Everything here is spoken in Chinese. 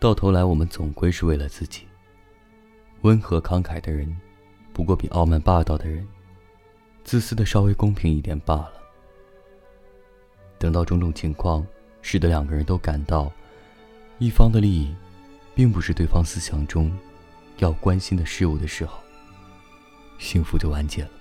到头来我们总归是为了自己。温和慷慨的人不过比傲慢霸道的人自私的稍微公平一点罢了。等到种种情况使得两个人都感到一方的利益并不是对方思想中要关心的事物的时候幸福就完结了。